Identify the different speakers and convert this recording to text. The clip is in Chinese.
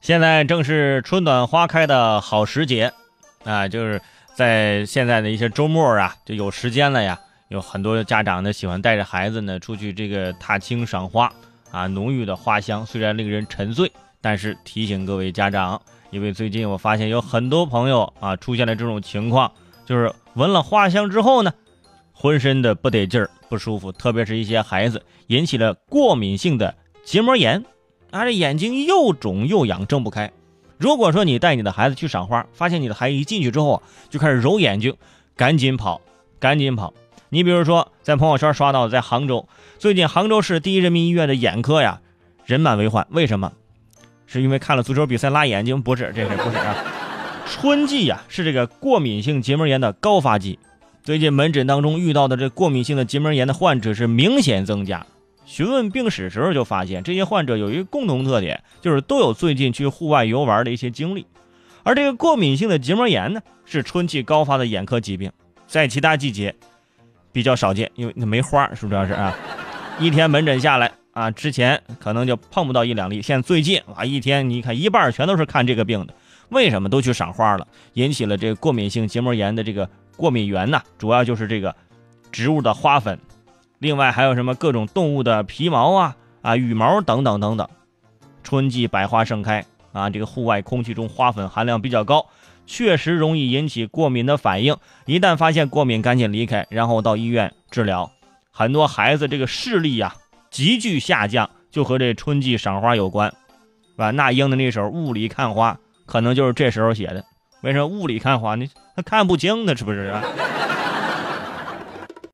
Speaker 1: 现在正是春暖花开的好时节，啊，就是在现在的一些周末啊，就有时间了呀。有很多家长呢喜欢带着孩子呢出去这个踏青赏花啊，浓郁的花香虽然令人沉醉，但是提醒各位家长，因为最近我发现有很多朋友啊出现了这种情况，就是闻了花香之后呢，浑身的不得劲儿、不舒服，特别是一些孩子引起了过敏性的结膜炎。啊，这眼睛又肿又痒，睁不开。如果说你带你的孩子去赏花，发现你的孩子一进去之后啊就开始揉眼睛，赶紧跑，赶紧跑。你比如说，在朋友圈刷到，在杭州，最近杭州市第一人民医院的眼科呀，人满为患。为什么？是因为看了足球比赛拉眼睛？不是，这是不是啊？春季呀，是这个过敏性结膜炎的高发季。最近门诊当中遇到的这过敏性的结膜炎的患者是明显增加。询问病史时候就发现，这些患者有一个共同特点，就是都有最近去户外游玩的一些经历。而这个过敏性的结膜炎呢，是春季高发的眼科疾病，在其他季节比较少见，因为那没花，是不是？是啊，一天门诊下来啊，之前可能就碰不到一两例，现在最近啊，一天你看一半全都是看这个病的。为什么都去赏花了？引起了这个过敏性结膜炎的这个过敏源呢？主要就是这个植物的花粉。另外还有什么各种动物的皮毛啊啊羽毛等等等等，春季百花盛开啊，这个户外空气中花粉含量比较高，确实容易引起过敏的反应。一旦发现过敏，赶紧离开，然后到医院治疗。很多孩子这个视力呀急剧下降，就和这春季赏花有关，是吧？那英的那首《雾里看花》可能就是这时候写的。为什么雾里看花？呢他看不清呢？是不是啊？